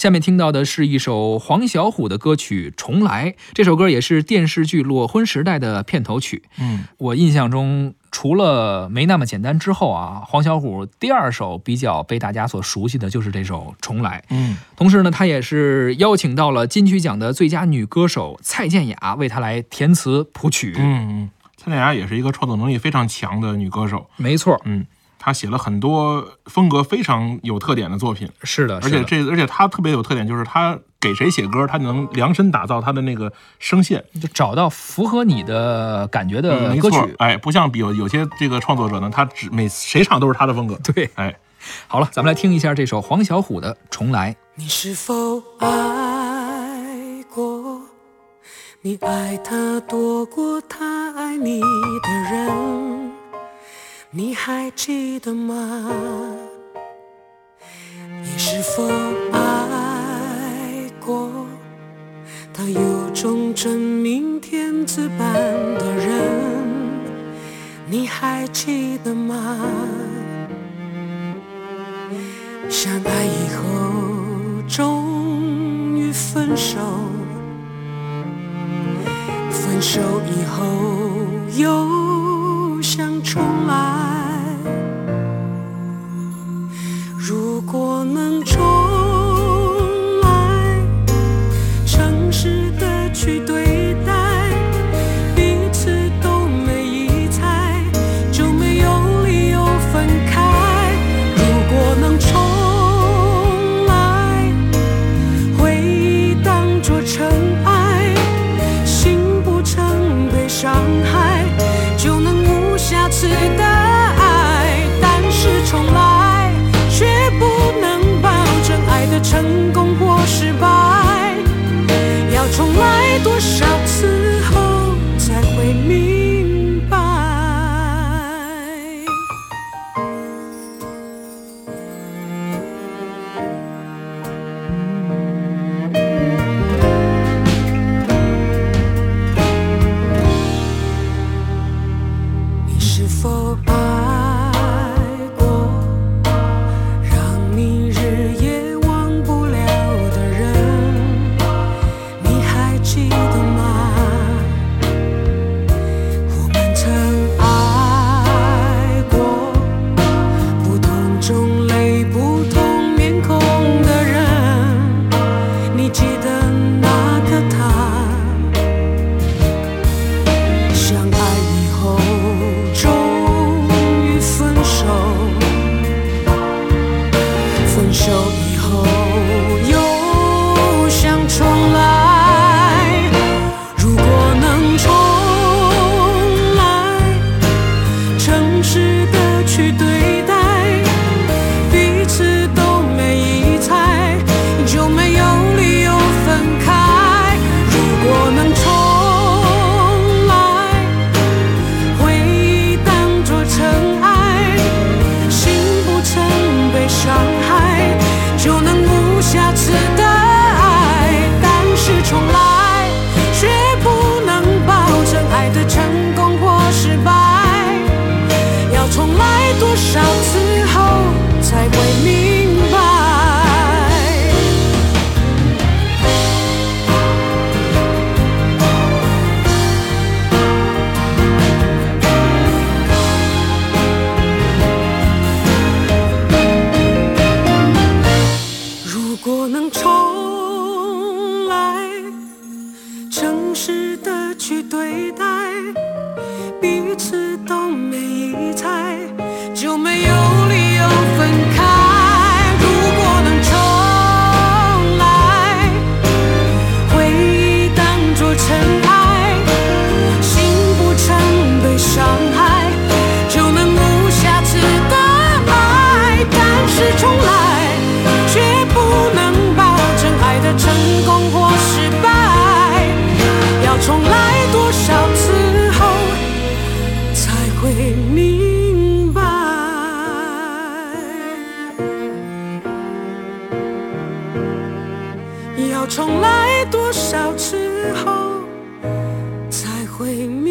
下面听到的是一首黄小琥的歌曲《重来》，这首歌也是电视剧《裸婚时代》的片头曲。嗯，我印象中，除了没那么简单之后啊，黄小琥第二首比较被大家所熟悉的就是这首《重来》。嗯，同时呢，她也是邀请到了金曲奖的最佳女歌手蔡健雅为她来填词谱曲。嗯嗯，蔡健雅也是一个创作能力非常强的女歌手。没错，嗯，她写了很多风格非常有特点的作品，是的，而且这而且他特别有特点，就是他给谁写歌，他能量身打造他的那个声线，就找到符合你的感觉的歌曲。错哎，不像有有些这个创作者呢，他只每谁唱都是他的风格。对，哎，好了，咱们来听一下这首黄小琥的《重来》。你是否爱过？你爱他多过他爱你的人，你还记得吗？你是否爱过？他有种真命天子般的人，你还记得吗？相爱以后，终于分手。分手以后，又想重来。如果能重多少次后才会明白？你是否爱无瑕疵的爱。但是重来，却不能保证爱的成功或失败。要重来多少次一次都没疑猜，要重来多少次后才会明？